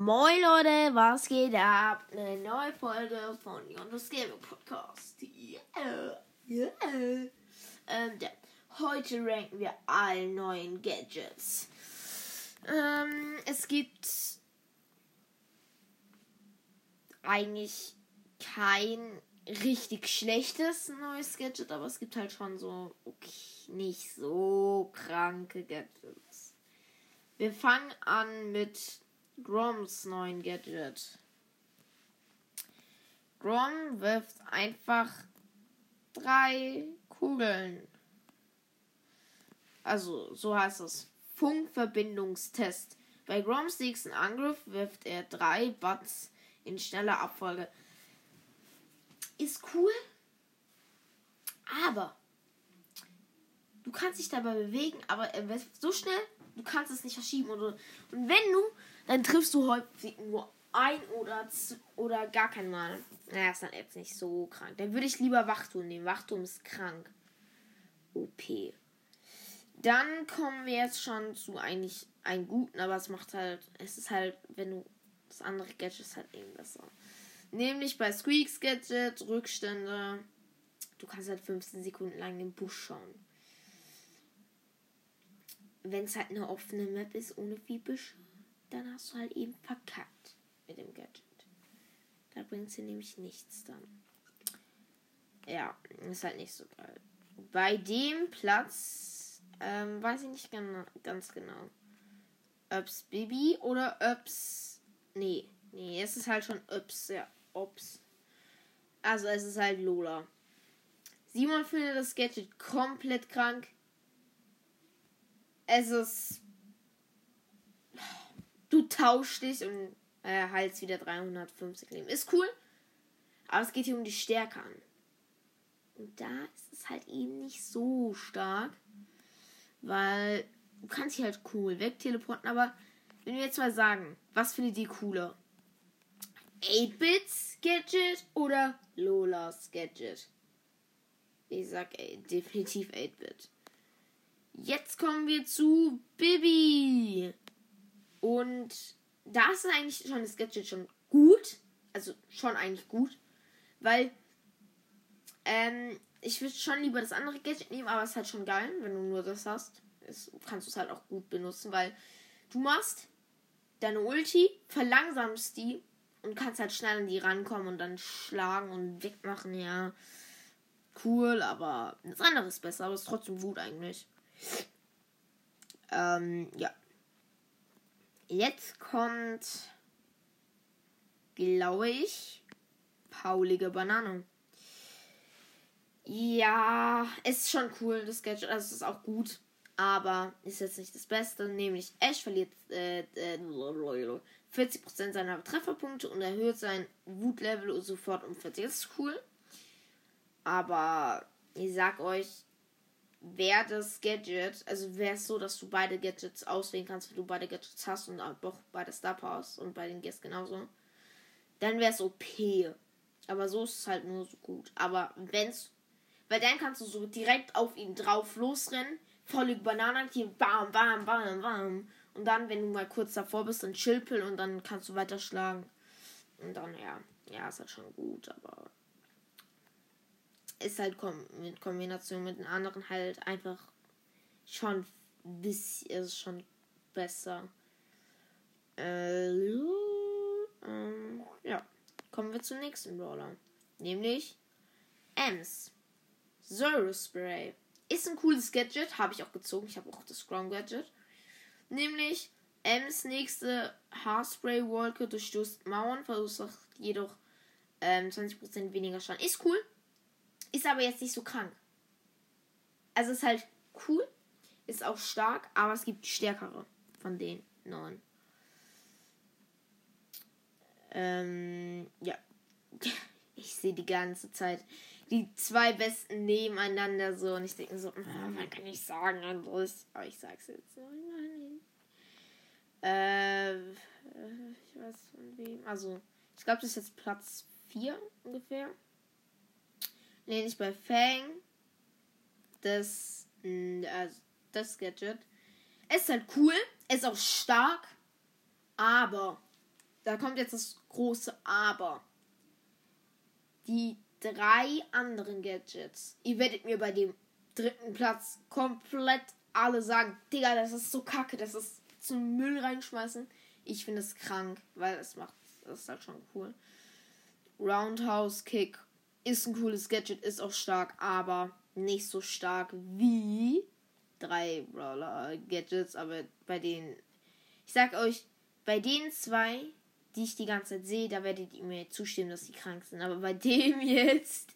Moin Leute, was geht ab? Eine neue Folge von Jonas Gaming Podcast. Yeah. Yeah. Ähm, ja. Heute ranken wir alle neuen Gadgets. Ähm, es gibt eigentlich kein richtig schlechtes neues Gadget, aber es gibt halt schon so okay, nicht so kranke Gadgets. Wir fangen an mit Groms neuen Gadget. Grom wirft einfach drei Kugeln. Also, so heißt es. Funkverbindungstest. Bei Groms nächsten Angriff wirft er drei Butts in schneller Abfolge. Ist cool. Aber du kannst dich dabei bewegen, aber er wirft so schnell, du kannst es nicht verschieben. Und, und wenn du dann triffst du häufig nur ein oder oder gar kein Mal. Naja, ist dann jetzt nicht so krank. Dann würde ich lieber Wachturm nehmen. Wachturm ist krank. OP. Dann kommen wir jetzt schon zu eigentlich einem guten, aber es macht halt, es ist halt, wenn du das andere Gadget ist halt eben besser. Nämlich bei Squeaks Gadget, Rückstände. Du kannst halt 15 Sekunden lang im Busch schauen. Wenn es halt eine offene Map ist, ohne viel Büsche dann hast du halt eben verkackt mit dem Gadget. Da bringt sie nämlich nichts dann. Ja, ist halt nicht so geil. Bei dem Platz ähm, weiß ich nicht gana- ganz genau. Ob's Bibi oder ob's. Nee, nee, es ist halt schon ob's, ja, ob's. Also es ist halt Lola. Simon findet das Gadget komplett krank. Es ist du tauschst dich und äh, wieder 350 Leben. Ist cool, aber es geht hier um die Stärke an. Und da ist es halt eben nicht so stark, weil du kannst dich halt cool wegteleporten, aber wenn wir jetzt mal sagen, was findet ihr cooler? 8-Bits Gadget oder Lolas Gadget? Ich sag ey, definitiv 8-Bit. Jetzt kommen wir zu Bibi. Und da ist eigentlich schon das Gadget schon gut. Also schon eigentlich gut. Weil ähm, ich würde schon lieber das andere Gadget nehmen, aber es ist halt schon geil, wenn du nur das hast. Ist, kannst du es halt auch gut benutzen, weil du machst deine Ulti, verlangsamst die und kannst halt schnell an die rankommen und dann schlagen und wegmachen. Ja, cool, aber das andere ist besser, aber ist trotzdem gut eigentlich. Ähm, ja. Jetzt kommt, glaube ich, Paulige Banane. Ja, ist schon cool, das Gadget. Also, ist auch gut. Aber ist jetzt nicht das Beste. Nämlich, Ash verliert äh, äh, 40% seiner Trefferpunkte und erhöht sein Wutlevel sofort um 40. Das ist cool. Aber ich sag euch, wer das Gadget, also wäre es so, dass du beide Gadgets auswählen kannst, wenn du beide Gadgets hast und auch beide Star Powers und bei den Guests genauso, dann wäre es OP. Aber so ist es halt nur so gut. Aber wenn's, weil dann kannst du so direkt auf ihn drauf losrennen, volle Banane aktivieren, bam, bam, bam, bam. Und dann, wenn du mal kurz davor bist, dann chilpel und dann kannst du weiter schlagen. Und dann, ja, ja, ist halt schon gut, aber ist halt mit Kombination mit den anderen halt einfach schon bisschen, ist schon besser. Äh, ähm, ja, kommen wir zum nächsten Brawler. Nämlich Ems. Zero Spray. Ist ein cooles Gadget, habe ich auch gezogen. Ich habe auch das Scrum Gadget. Nämlich Ems nächste Haarspray-Wolke durchstößt Mauern, verursacht jedoch ähm, 20% weniger Schaden. Ist cool. Ist aber jetzt nicht so krank. Also ist halt cool. Ist auch stark, aber es gibt stärkere von den neuen. Ähm, ja. Ich sehe die ganze Zeit die zwei besten nebeneinander so und ich denke so, oh, man kann nicht sagen anderes. Aber ich sag's jetzt. Äh, ich weiß von wem. Also, ich glaube, das ist jetzt Platz 4 ungefähr. Nee, nicht bei Fang. Das, also das Gadget. Es ist halt cool. Ist auch stark. Aber da kommt jetzt das große Aber. Die drei anderen Gadgets. Ihr werdet mir bei dem dritten Platz komplett alle sagen, Digga, das ist so kacke, das ist zum Müll reinschmeißen. Ich finde es krank, weil es macht, das ist halt schon cool. Roundhouse Kick ist ein cooles Gadget, ist auch stark, aber nicht so stark wie drei Brawler Gadgets, aber bei denen, ich sag euch, bei den zwei, die ich die ganze Zeit sehe, da werdet ihr mir zustimmen, dass die krank sind, aber bei dem jetzt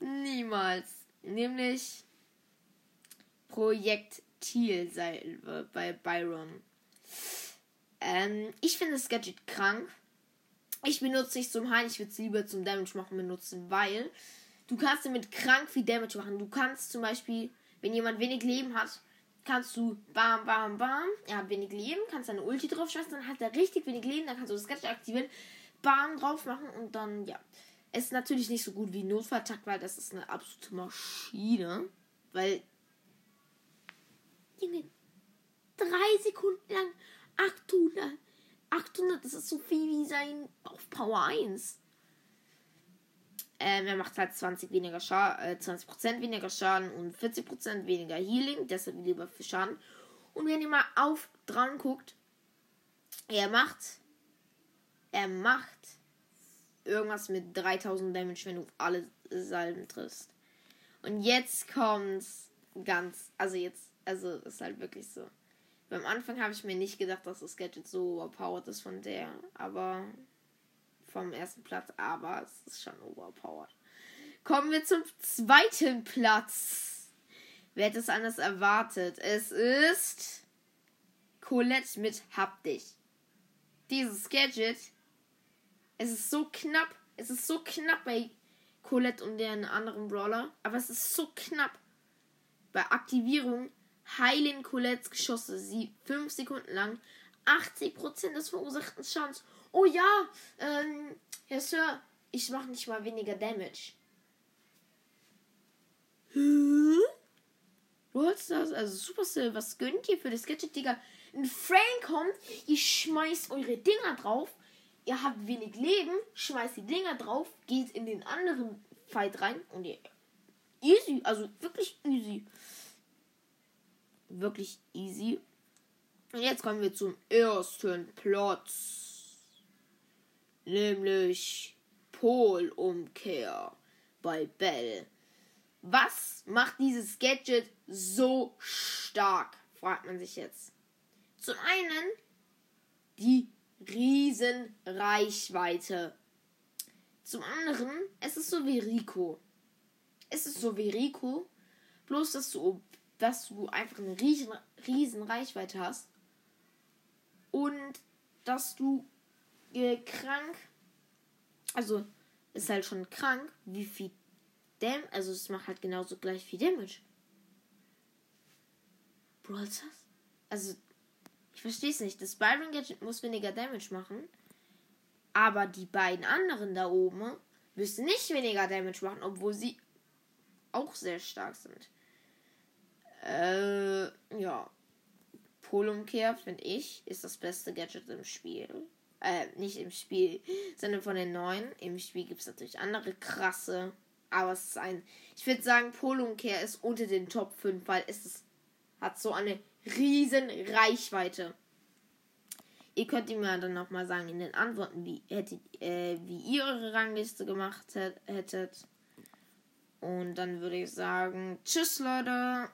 niemals. Nämlich Projektilsalve bei Byron. Ähm, ich finde das Gadget krank. Ich benutze es zum Heilen, ich würde es lieber zum Damage machen benutzen, weil du kannst damit krank viel Damage machen. Du kannst zum Beispiel, wenn jemand wenig Leben hat, kannst du bam, bam, bam, er hat wenig Leben, kannst deine Ulti drauf schmeißen, dann hat er richtig wenig Leben, dann kannst du das Gadget aktivieren, bam, drauf machen und dann, ja. Es ist natürlich nicht so gut wie Notfallattack, weil das ist eine absolute Maschine. Weil. Junge, drei Sekunden lang 800. 800, das ist so viel wie sein auf Power 1. Ähm, er macht halt 20 weniger Schaden, äh, 20% weniger Schaden und 40% weniger Healing, deshalb lieber für Schaden. Und wenn ihr mal auf dran guckt, er macht, er macht irgendwas mit 3000 Damage, wenn du alle Salben triffst. Und jetzt kommt's ganz, also jetzt, also ist halt wirklich so. Beim Anfang habe ich mir nicht gedacht, dass das Gadget so overpowered ist von der, aber vom ersten Platz, aber es ist schon overpowered. Kommen wir zum zweiten Platz. Wer hätte es anders erwartet? Es ist Colette mit Hab dich. Dieses Gadget, es ist so knapp, es ist so knapp bei Colette und den anderen Brawler, aber es ist so knapp. Bei Aktivierung heilen Colettes Geschosse sie 5 Sekunden lang 80% des verursachten Schadens oh ja, ähm, Herr Sir, ich mache nicht mal weniger Damage. Hm? Das? Also Supercell, was gönnt ihr für das Gadget, Digga? Ein Frank kommt, ihr schmeißt eure Dinger drauf, ihr habt wenig Leben, schmeißt die Dinger drauf, geht in den anderen Fight rein und ihr easy, also wirklich easy. Wirklich easy. Und jetzt kommen wir zum ersten Platz nämlich Polumkehr bei Bell. Was macht dieses Gadget so stark, fragt man sich jetzt. Zum einen die Riesenreichweite. Zum anderen, es ist so wie Rico. Es ist so wie Rico, bloß dass du, dass du einfach eine riesen, riesen Reichweite hast und dass du äh, krank. Also, ist halt schon krank, wie viel Damage. Also, es macht halt genauso gleich viel Damage. Brawl Stars? Also, ich verstehe es nicht. Das Byron Gadget muss weniger Damage machen. Aber die beiden anderen da oben müssen nicht weniger Damage machen, obwohl sie auch sehr stark sind. Äh, ja. Polumkehr, finde ich, ist das beste Gadget im Spiel. Äh, nicht im Spiel, sondern von den neuen. Im Spiel gibt es natürlich andere krasse. Aber es ist ein. Ich würde sagen, Polumkehr ist unter den Top 5, weil es ist, hat so eine riesen Reichweite. Ihr könnt mir dann nochmal sagen in den Antworten, wie, hättet, äh, wie ihr eure Rangliste gemacht hättet. Und dann würde ich sagen, tschüss Leute.